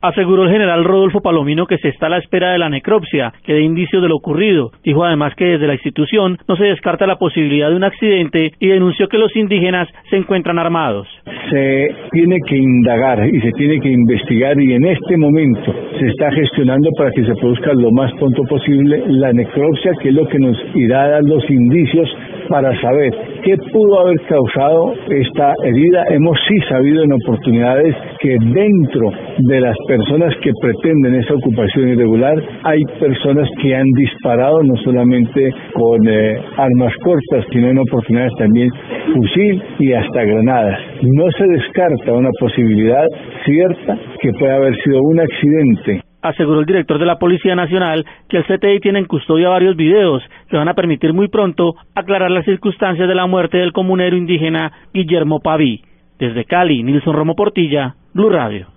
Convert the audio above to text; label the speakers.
Speaker 1: Aseguró el general Rodolfo Palomino que se está a la espera de la necropsia, que dé indicios de lo ocurrido. Dijo además que desde la institución no se descarta la posibilidad de un accidente y denunció que los indígenas se encuentran armados.
Speaker 2: Se tiene que indagar y se tiene que investigar y en este momento se está gestionando para que se produzca lo más pronto posible la necropsia, que es lo que nos irá a dar los indicios para saber qué pudo haber causado esta herida. Hemos sí sabido en oportunidades que dentro de las personas que pretenden esa ocupación irregular hay personas que han disparado no solamente con eh, armas cortas, sino en oportunidades también fusil y hasta granadas. No se descarta una posibilidad cierta que puede haber sido un accidente
Speaker 1: aseguró el director de la Policía Nacional que el CTI tiene en custodia varios videos que van a permitir muy pronto aclarar las circunstancias de la muerte del comunero indígena Guillermo Paví. Desde Cali, Nilson Romo Portilla, Blue Radio.